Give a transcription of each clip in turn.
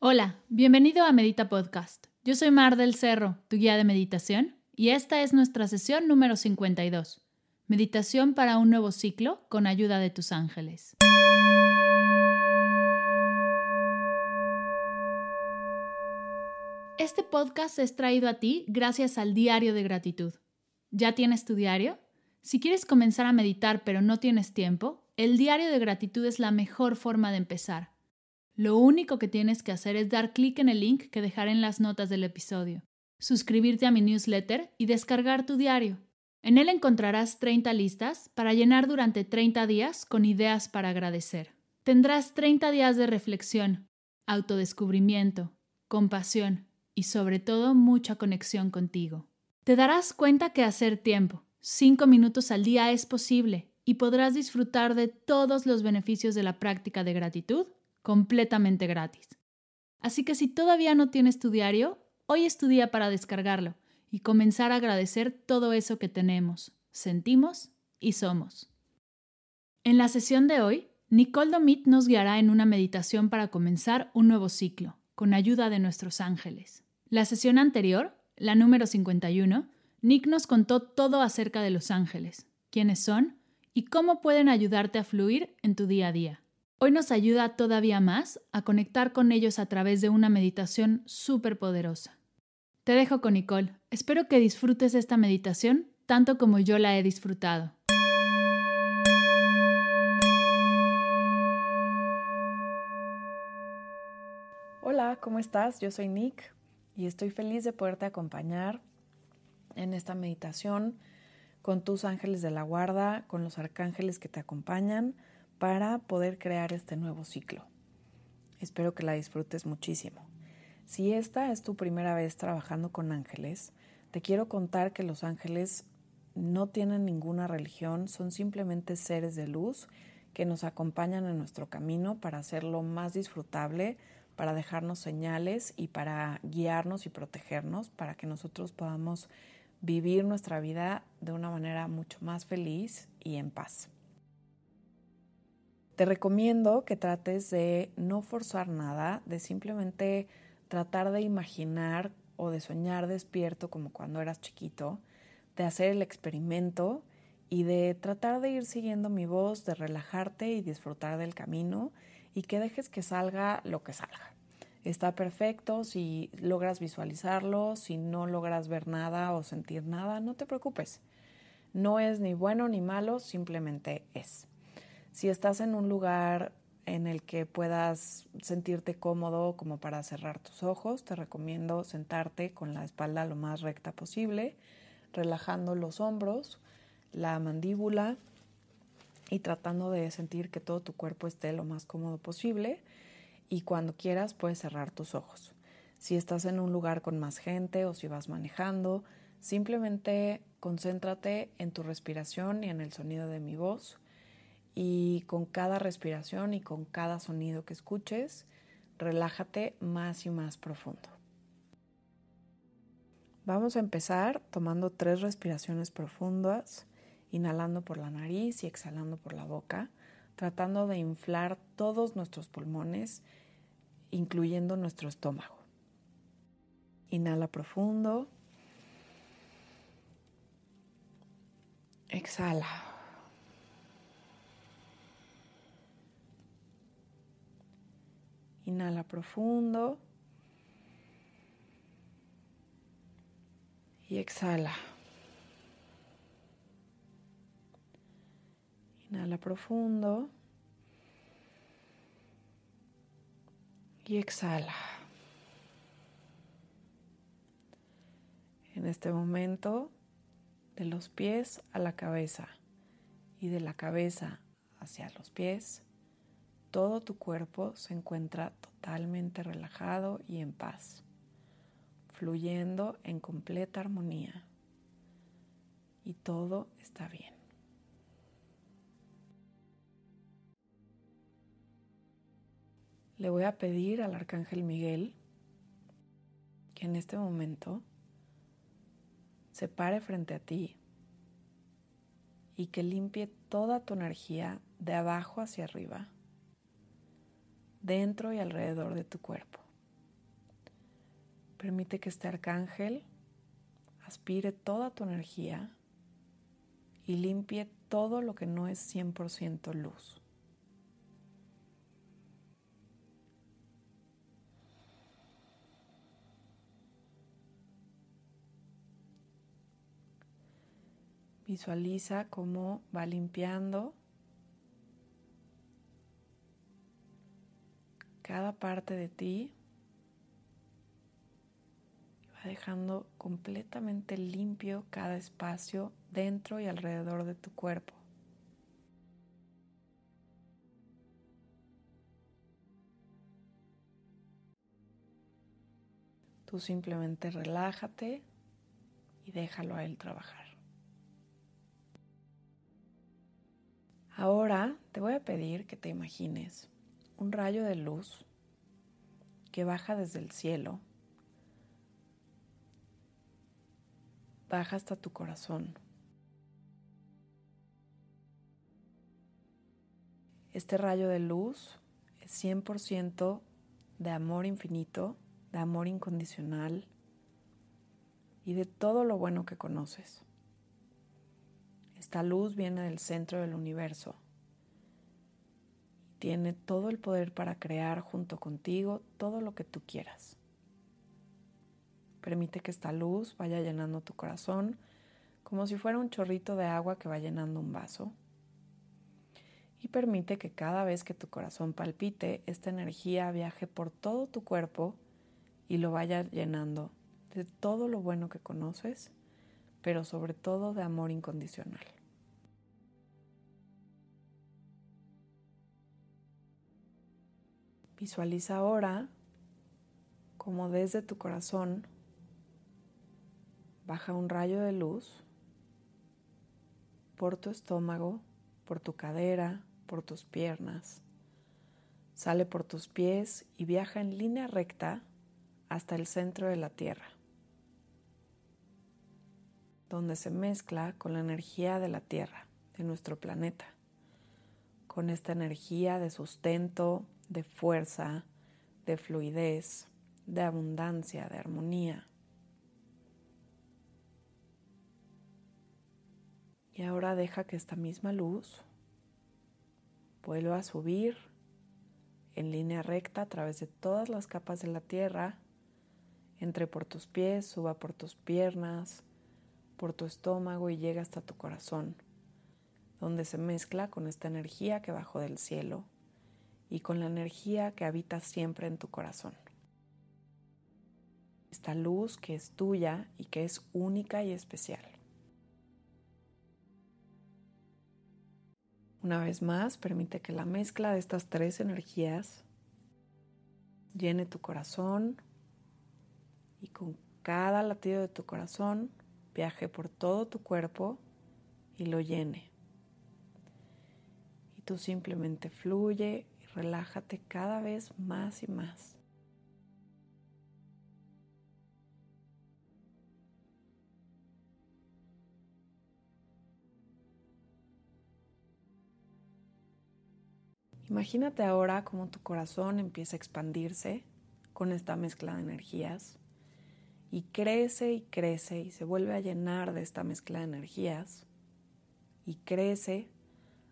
Hola, bienvenido a Medita Podcast. Yo soy Mar del Cerro, tu guía de meditación, y esta es nuestra sesión número 52. Meditación para un nuevo ciclo con ayuda de tus ángeles. Este podcast es traído a ti gracias al Diario de Gratitud. ¿Ya tienes tu diario? Si quieres comenzar a meditar pero no tienes tiempo, el Diario de Gratitud es la mejor forma de empezar. Lo único que tienes que hacer es dar clic en el link que dejaré en las notas del episodio, suscribirte a mi newsletter y descargar tu diario. En él encontrarás 30 listas para llenar durante 30 días con ideas para agradecer. Tendrás 30 días de reflexión, autodescubrimiento, compasión y sobre todo mucha conexión contigo. Te darás cuenta que hacer tiempo, 5 minutos al día es posible y podrás disfrutar de todos los beneficios de la práctica de gratitud completamente gratis. Así que si todavía no tienes tu diario, hoy es tu día para descargarlo y comenzar a agradecer todo eso que tenemos, sentimos y somos. En la sesión de hoy, Nicole Domit nos guiará en una meditación para comenzar un nuevo ciclo, con ayuda de nuestros ángeles. La sesión anterior, la número 51, Nick nos contó todo acerca de los ángeles, quiénes son y cómo pueden ayudarte a fluir en tu día a día. Hoy nos ayuda todavía más a conectar con ellos a través de una meditación súper poderosa. Te dejo con Nicole. Espero que disfrutes esta meditación tanto como yo la he disfrutado. Hola, ¿cómo estás? Yo soy Nick y estoy feliz de poderte acompañar en esta meditación con tus ángeles de la guarda, con los arcángeles que te acompañan para poder crear este nuevo ciclo. Espero que la disfrutes muchísimo. Si esta es tu primera vez trabajando con ángeles, te quiero contar que los ángeles no tienen ninguna religión, son simplemente seres de luz que nos acompañan en nuestro camino para hacerlo más disfrutable, para dejarnos señales y para guiarnos y protegernos, para que nosotros podamos vivir nuestra vida de una manera mucho más feliz y en paz. Te recomiendo que trates de no forzar nada, de simplemente tratar de imaginar o de soñar despierto como cuando eras chiquito, de hacer el experimento y de tratar de ir siguiendo mi voz, de relajarte y disfrutar del camino y que dejes que salga lo que salga. Está perfecto si logras visualizarlo, si no logras ver nada o sentir nada, no te preocupes. No es ni bueno ni malo, simplemente es. Si estás en un lugar en el que puedas sentirte cómodo como para cerrar tus ojos, te recomiendo sentarte con la espalda lo más recta posible, relajando los hombros, la mandíbula y tratando de sentir que todo tu cuerpo esté lo más cómodo posible y cuando quieras puedes cerrar tus ojos. Si estás en un lugar con más gente o si vas manejando, simplemente concéntrate en tu respiración y en el sonido de mi voz y con cada respiración y con cada sonido que escuches, relájate más y más profundo. Vamos a empezar tomando tres respiraciones profundas, inhalando por la nariz y exhalando por la boca, tratando de inflar todos nuestros pulmones, incluyendo nuestro estómago. Inhala profundo. Exhala. Inhala profundo. Y exhala. Inhala profundo. Y exhala. En este momento, de los pies a la cabeza y de la cabeza hacia los pies, todo tu cuerpo se encuentra totalmente relajado y en paz, fluyendo en completa armonía. Y todo está bien. Le voy a pedir al Arcángel Miguel que en este momento se pare frente a ti y que limpie toda tu energía de abajo hacia arriba, dentro y alrededor de tu cuerpo. Permite que este arcángel aspire toda tu energía y limpie todo lo que no es 100% luz. Visualiza cómo va limpiando cada parte de ti. Va dejando completamente limpio cada espacio dentro y alrededor de tu cuerpo. Tú simplemente relájate y déjalo a él trabajar. Ahora te voy a pedir que te imagines un rayo de luz que baja desde el cielo, baja hasta tu corazón. Este rayo de luz es 100% de amor infinito, de amor incondicional y de todo lo bueno que conoces. Esta luz viene del centro del universo. Tiene todo el poder para crear junto contigo todo lo que tú quieras. Permite que esta luz vaya llenando tu corazón como si fuera un chorrito de agua que va llenando un vaso. Y permite que cada vez que tu corazón palpite, esta energía viaje por todo tu cuerpo y lo vaya llenando de todo lo bueno que conoces, pero sobre todo de amor incondicional. Visualiza ahora como desde tu corazón baja un rayo de luz por tu estómago, por tu cadera, por tus piernas. Sale por tus pies y viaja en línea recta hasta el centro de la Tierra, donde se mezcla con la energía de la Tierra, de nuestro planeta, con esta energía de sustento, de fuerza, de fluidez, de abundancia, de armonía. Y ahora deja que esta misma luz vuelva a subir en línea recta a través de todas las capas de la tierra, entre por tus pies, suba por tus piernas, por tu estómago y llega hasta tu corazón, donde se mezcla con esta energía que bajó del cielo y con la energía que habita siempre en tu corazón. Esta luz que es tuya y que es única y especial. Una vez más, permite que la mezcla de estas tres energías llene tu corazón y con cada latido de tu corazón viaje por todo tu cuerpo y lo llene. Y tú simplemente fluye relájate cada vez más y más. Imagínate ahora cómo tu corazón empieza a expandirse con esta mezcla de energías y crece y crece y se vuelve a llenar de esta mezcla de energías y crece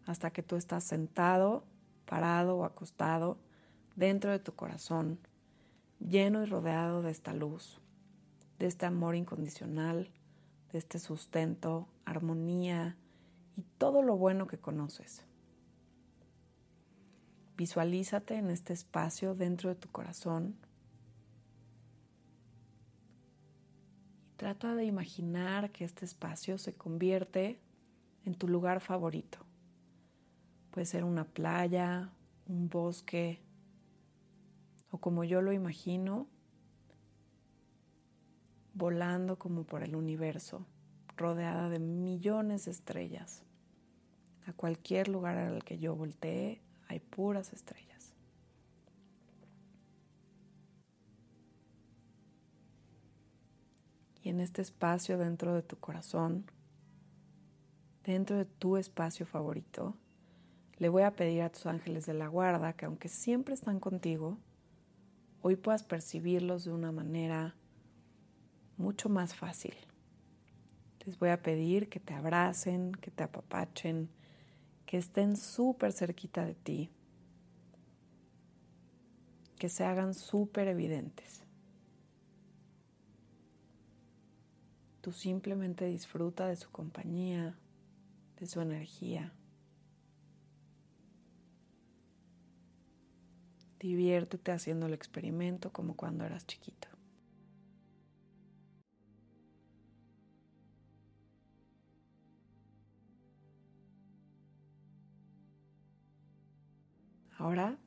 hasta que tú estás sentado parado o acostado dentro de tu corazón, lleno y rodeado de esta luz, de este amor incondicional, de este sustento, armonía y todo lo bueno que conoces. Visualízate en este espacio dentro de tu corazón y trata de imaginar que este espacio se convierte en tu lugar favorito. Puede ser una playa, un bosque o como yo lo imagino, volando como por el universo, rodeada de millones de estrellas. A cualquier lugar al que yo voltee hay puras estrellas. Y en este espacio dentro de tu corazón, dentro de tu espacio favorito, le voy a pedir a tus ángeles de la guarda que aunque siempre están contigo, hoy puedas percibirlos de una manera mucho más fácil. Les voy a pedir que te abracen, que te apapachen, que estén súper cerquita de ti, que se hagan súper evidentes. Tú simplemente disfruta de su compañía, de su energía. Diviértete haciendo el experimento como cuando eras chiquito. Ahora,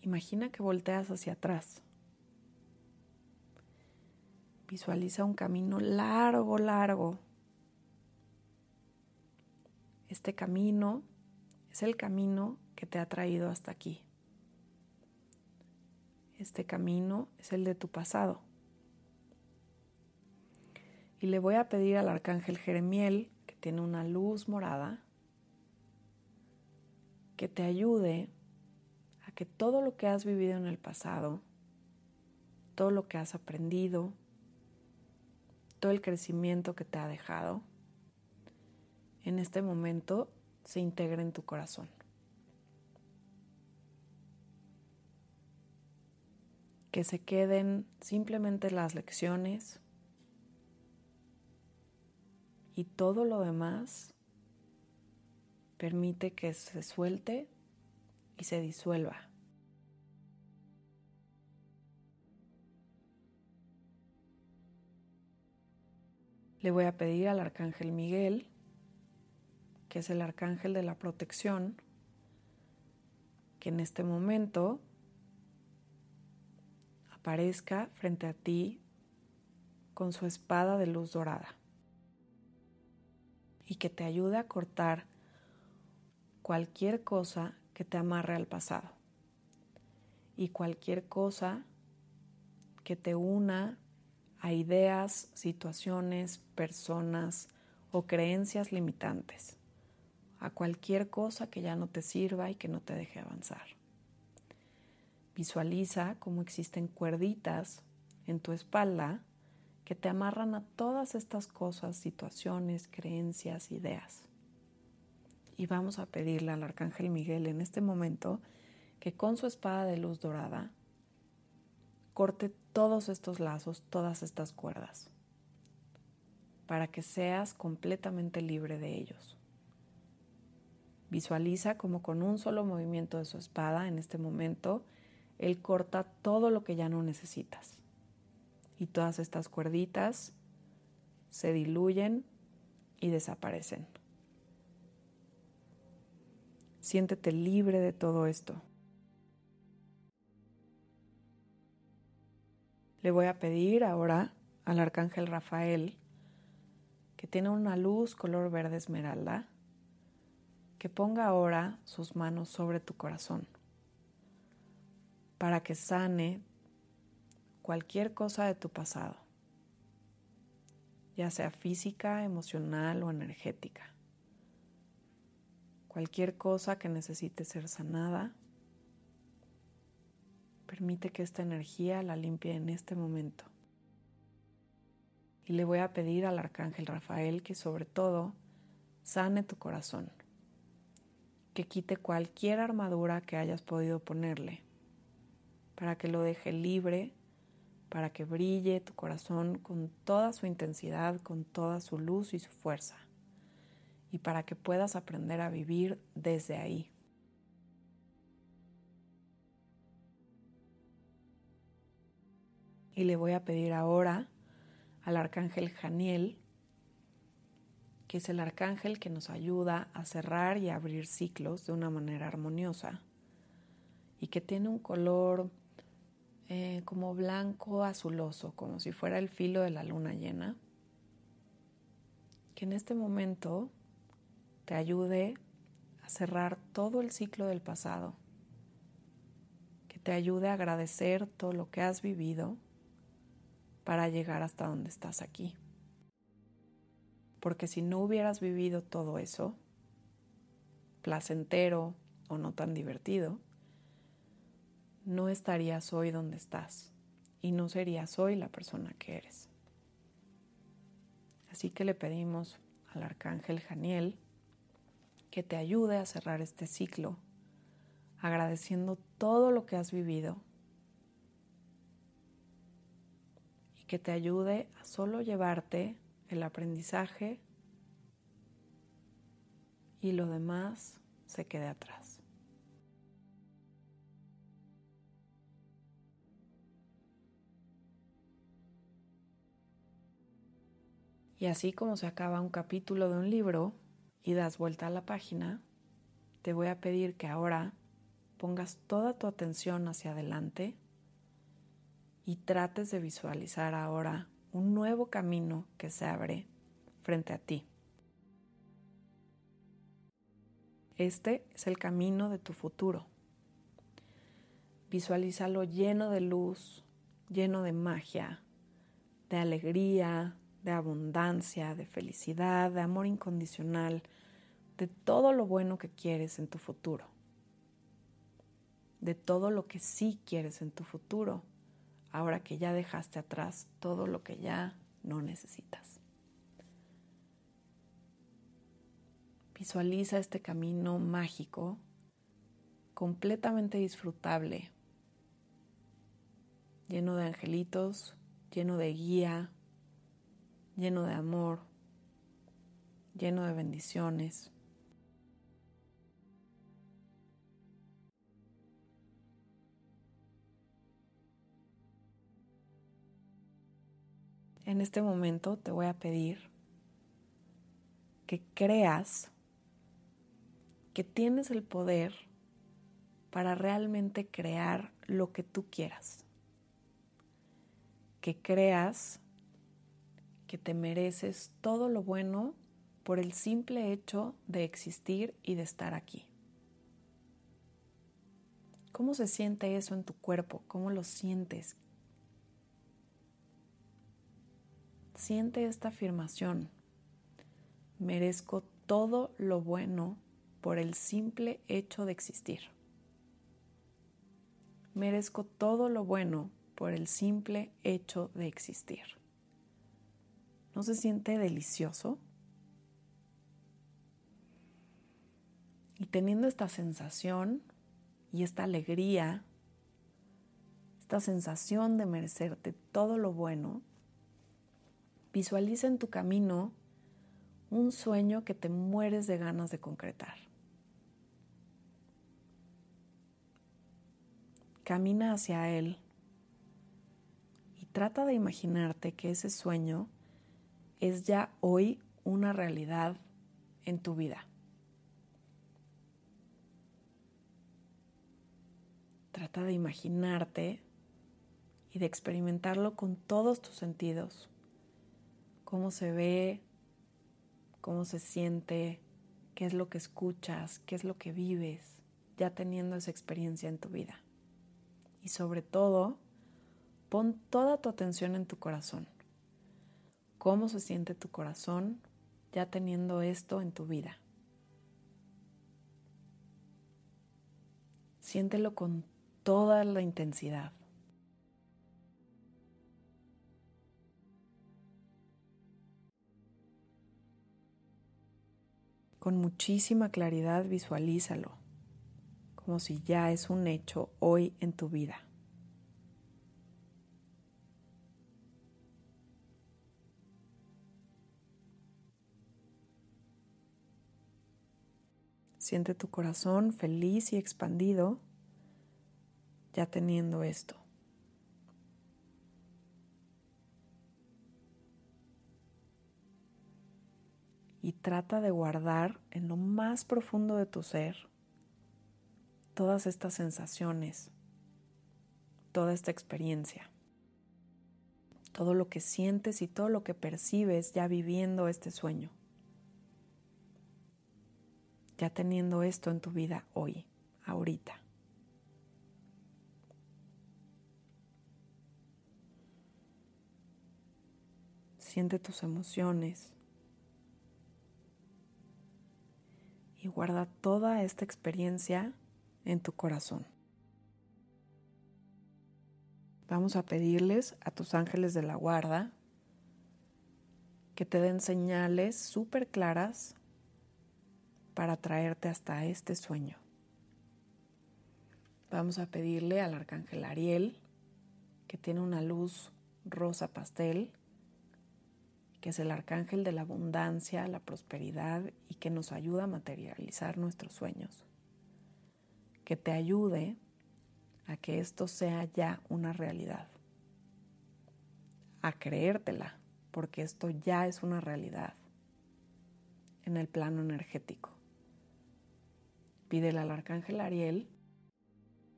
imagina que volteas hacia atrás. Visualiza un camino largo, largo. Este camino es el camino que te ha traído hasta aquí. Este camino es el de tu pasado. Y le voy a pedir al arcángel Jeremiel, que tiene una luz morada, que te ayude que todo lo que has vivido en el pasado, todo lo que has aprendido, todo el crecimiento que te ha dejado, en este momento se integre en tu corazón. Que se queden simplemente las lecciones y todo lo demás permite que se suelte y se disuelva. Le voy a pedir al arcángel Miguel, que es el arcángel de la protección, que en este momento aparezca frente a ti con su espada de luz dorada y que te ayude a cortar cualquier cosa que te amarre al pasado y cualquier cosa que te una a ideas, situaciones, personas o creencias limitantes, a cualquier cosa que ya no te sirva y que no te deje avanzar. Visualiza cómo existen cuerditas en tu espalda que te amarran a todas estas cosas, situaciones, creencias, ideas y vamos a pedirle al Arcángel Miguel en este momento que con su espada de luz dorada corte todos estos lazos, todas estas cuerdas, para que seas completamente libre de ellos. Visualiza como con un solo movimiento de su espada en este momento, él corta todo lo que ya no necesitas. Y todas estas cuerditas se diluyen y desaparecen. Siéntete libre de todo esto. Le voy a pedir ahora al arcángel Rafael, que tiene una luz color verde esmeralda, que ponga ahora sus manos sobre tu corazón para que sane cualquier cosa de tu pasado, ya sea física, emocional o energética. Cualquier cosa que necesite ser sanada, permite que esta energía la limpie en este momento. Y le voy a pedir al arcángel Rafael que sobre todo sane tu corazón, que quite cualquier armadura que hayas podido ponerle, para que lo deje libre, para que brille tu corazón con toda su intensidad, con toda su luz y su fuerza y para que puedas aprender a vivir desde ahí. Y le voy a pedir ahora al arcángel Janiel, que es el arcángel que nos ayuda a cerrar y abrir ciclos de una manera armoniosa, y que tiene un color eh, como blanco azuloso, como si fuera el filo de la luna llena, que en este momento te ayude a cerrar todo el ciclo del pasado, que te ayude a agradecer todo lo que has vivido para llegar hasta donde estás aquí. Porque si no hubieras vivido todo eso, placentero o no tan divertido, no estarías hoy donde estás y no serías hoy la persona que eres. Así que le pedimos al arcángel Janiel que te ayude a cerrar este ciclo, agradeciendo todo lo que has vivido y que te ayude a solo llevarte el aprendizaje y lo demás se quede atrás. Y así como se acaba un capítulo de un libro y das vuelta a la página, te voy a pedir que ahora pongas toda tu atención hacia adelante y trates de visualizar ahora un nuevo camino que se abre frente a ti. Este es el camino de tu futuro. Visualízalo lleno de luz, lleno de magia, de alegría, de abundancia, de felicidad, de amor incondicional, de todo lo bueno que quieres en tu futuro, de todo lo que sí quieres en tu futuro, ahora que ya dejaste atrás todo lo que ya no necesitas. Visualiza este camino mágico, completamente disfrutable, lleno de angelitos, lleno de guía, lleno de amor, lleno de bendiciones. En este momento te voy a pedir que creas que tienes el poder para realmente crear lo que tú quieras. Que creas que te mereces todo lo bueno por el simple hecho de existir y de estar aquí. ¿Cómo se siente eso en tu cuerpo? ¿Cómo lo sientes? Siente esta afirmación. Merezco todo lo bueno por el simple hecho de existir. Merezco todo lo bueno por el simple hecho de existir. ¿No se siente delicioso? Y teniendo esta sensación y esta alegría, esta sensación de merecerte todo lo bueno, visualiza en tu camino un sueño que te mueres de ganas de concretar. Camina hacia él y trata de imaginarte que ese sueño es ya hoy una realidad en tu vida. Trata de imaginarte y de experimentarlo con todos tus sentidos. Cómo se ve, cómo se siente, qué es lo que escuchas, qué es lo que vives, ya teniendo esa experiencia en tu vida. Y sobre todo, pon toda tu atención en tu corazón cómo se siente tu corazón ya teniendo esto en tu vida. Siéntelo con toda la intensidad. Con muchísima claridad visualízalo, como si ya es un hecho hoy en tu vida. Siente tu corazón feliz y expandido ya teniendo esto. Y trata de guardar en lo más profundo de tu ser todas estas sensaciones, toda esta experiencia, todo lo que sientes y todo lo que percibes ya viviendo este sueño, ya teniendo esto en tu vida hoy, ahorita. Siente tus emociones y guarda toda esta experiencia en tu corazón. Vamos a pedirles a tus ángeles de la guarda que te den señales súper claras para traerte hasta este sueño. Vamos a pedirle al arcángel Ariel, que tiene una luz rosa pastel, que es el arcángel de la abundancia, la prosperidad y que nos ayuda a materializar nuestros sueños. Que te ayude a que esto sea ya una realidad. A creértela, porque esto ya es una realidad en el plano energético. Pídele al arcángel Ariel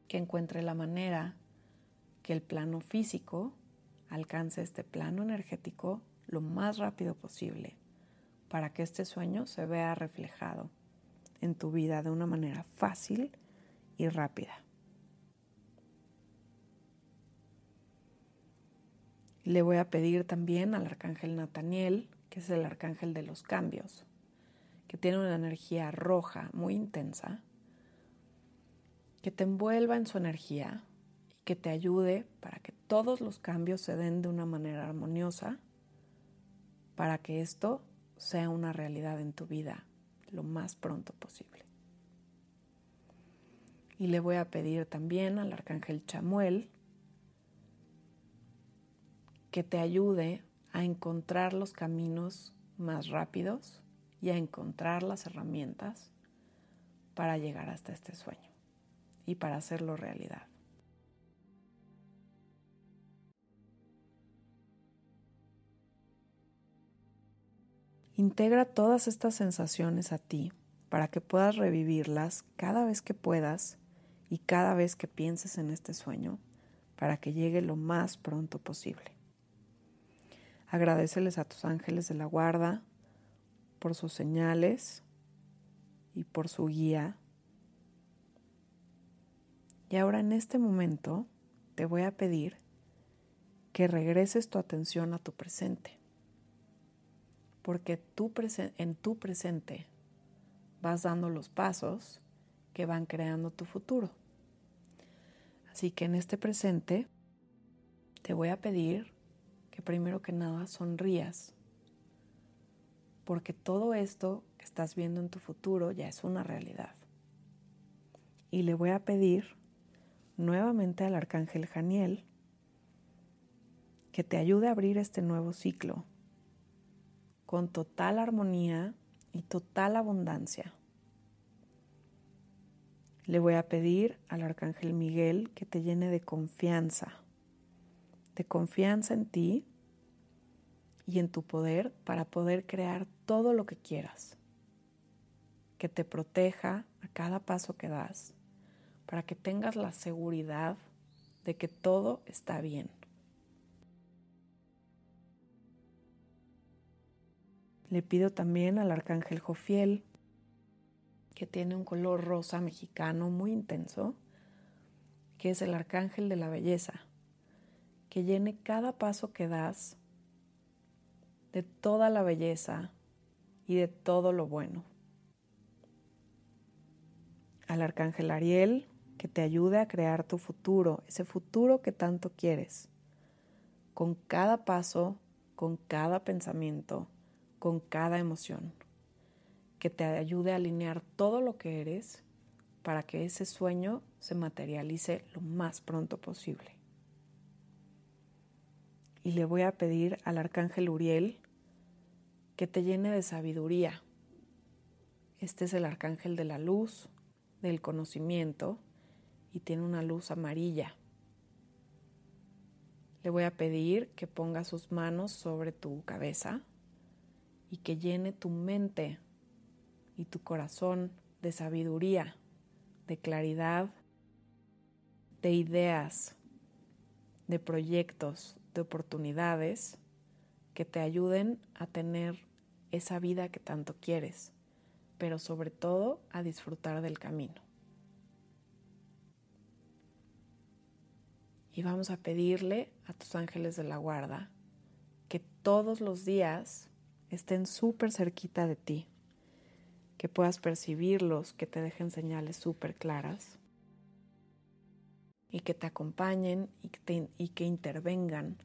que encuentre la manera que el plano físico alcance este plano energético lo más rápido posible para que este sueño se vea reflejado en tu vida de una manera fácil y rápida. Le voy a pedir también al arcángel Nataniel, que es el arcángel de los cambios, que tiene una energía roja muy intensa, que te envuelva en su energía y que te ayude para que todos los cambios se den de una manera armoniosa para que esto sea una realidad en tu vida lo más pronto posible. Y le voy a pedir también al arcángel Chamuel que te ayude a encontrar los caminos más rápidos y a encontrar las herramientas para llegar hasta este sueño y para hacerlo realidad. Integra todas estas sensaciones a ti para que puedas revivirlas cada vez que puedas y cada vez que pienses en este sueño para que llegue lo más pronto posible. Agradeceles a tus ángeles de la guarda por sus señales y por su guía. Y ahora en este momento te voy a pedir que regreses tu atención a tu presente porque tú en tu presente vas dando los pasos que van creando tu futuro. Así que en este presente te voy a pedir que primero que nada sonrías, porque todo esto que estás viendo en tu futuro ya es una realidad. Y le voy a pedir nuevamente al arcángel Janiel que te ayude a abrir este nuevo ciclo con total armonía y total abundancia. Le voy a pedir al Arcángel Miguel que te llene de confianza, de confianza en ti y en tu poder para poder crear todo lo que quieras, que te proteja a cada paso que das, para que tengas la seguridad de que todo está bien. Le pido también al arcángel Jofiel, que tiene un color rosa mexicano muy intenso, que es el arcángel de la belleza, que llene cada paso que das de toda la belleza y de todo lo bueno. Al arcángel Ariel, que te ayude a crear tu futuro, ese futuro que tanto quieres, con cada paso, con cada pensamiento, con cada emoción, que te ayude a alinear todo lo que eres para que ese sueño se materialice lo más pronto posible. Y le voy a pedir al arcángel Uriel que te llene de sabiduría. Este es el arcángel de la luz, del conocimiento, y tiene una luz amarilla. Le voy a pedir que ponga sus manos sobre tu cabeza y que llene tu mente y tu corazón de sabiduría de claridad, de ideas, de proyectos, de oportunidades que te ayuden a tener esa vida que tanto quieres, pero sobre todo a disfrutar del camino. Y vamos a pedirle a tus ángeles de la guarda que todos los días estén súper cerquita de ti, que puedas percibirlos, que te dejen señales súper claras y que te acompañen y que, y que intervengan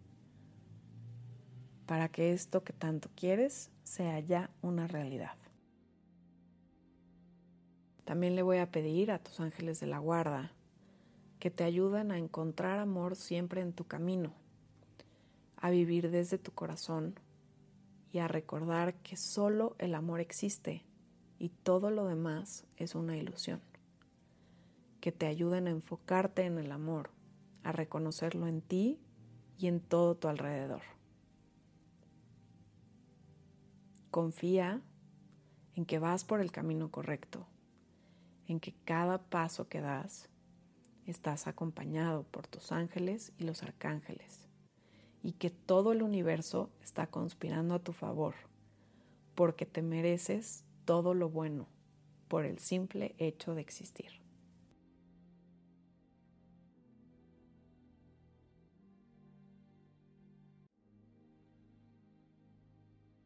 para que esto que tanto quieres sea ya una realidad. También le voy a pedir a tus ángeles de la guarda que te ayuden a encontrar amor siempre en tu camino, a vivir desde tu corazón y a recordar que solo el amor existe y todo lo demás es una ilusión. Que te ayuden a enfocarte en el amor, a reconocerlo en ti y en todo tu alrededor. Confía en que vas por el camino correcto, en que cada paso que das estás acompañado por tus ángeles y los arcángeles y que todo el universo está conspirando a tu favor, porque te mereces todo lo bueno por el simple hecho de existir.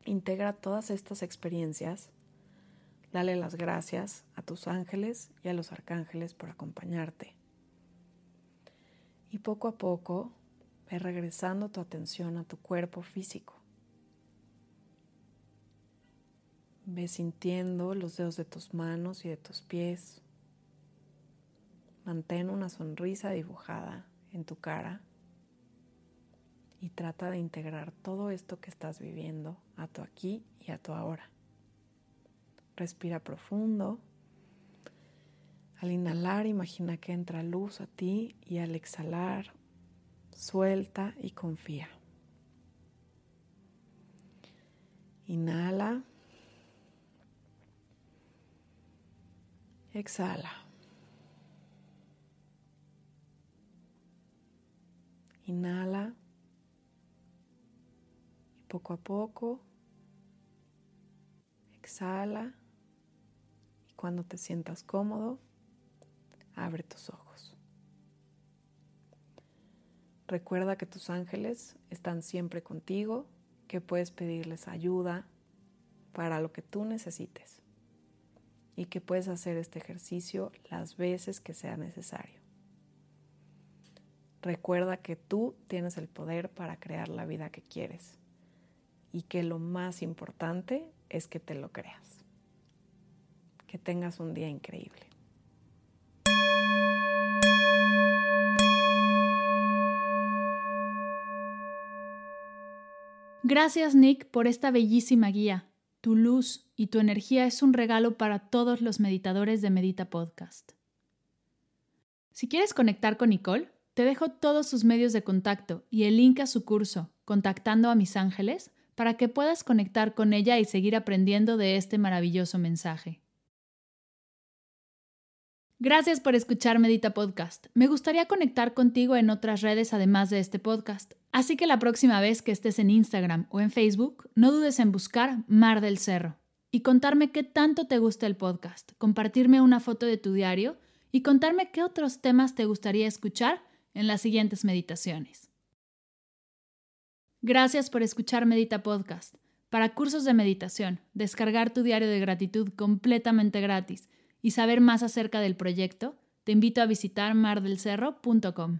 Integra todas estas experiencias, dale las gracias a tus ángeles y a los arcángeles por acompañarte. Y poco a poco Ve regresando tu atención a tu cuerpo físico. Ve sintiendo los dedos de tus manos y de tus pies. Mantén una sonrisa dibujada en tu cara y trata de integrar todo esto que estás viviendo a tu aquí y a tu ahora. Respira profundo. Al inhalar, imagina que entra luz a ti y al exhalar, Suelta y confía. Inhala. Exhala. Inhala. Y poco a poco exhala. Y cuando te sientas cómodo, abre tus ojos. Recuerda que tus ángeles están siempre contigo, que puedes pedirles ayuda para lo que tú necesites y que puedes hacer este ejercicio las veces que sea necesario. Recuerda que tú tienes el poder para crear la vida que quieres y que lo más importante es que te lo creas. Que tengas un día increíble. Gracias Nick por esta bellísima guía. Tu luz y tu energía es un regalo para todos los meditadores de Medita Podcast. Si quieres conectar con Nicole, te dejo todos sus medios de contacto y el link a su curso, Contactando a mis ángeles, para que puedas conectar con ella y seguir aprendiendo de este maravilloso mensaje. Gracias por escuchar Medita Podcast. Me gustaría conectar contigo en otras redes además de este podcast. Así que la próxima vez que estés en Instagram o en Facebook, no dudes en buscar Mar del Cerro y contarme qué tanto te gusta el podcast, compartirme una foto de tu diario y contarme qué otros temas te gustaría escuchar en las siguientes meditaciones. Gracias por escuchar Medita Podcast. Para cursos de meditación, descargar tu diario de gratitud completamente gratis y saber más acerca del proyecto, te invito a visitar mardelcerro.com.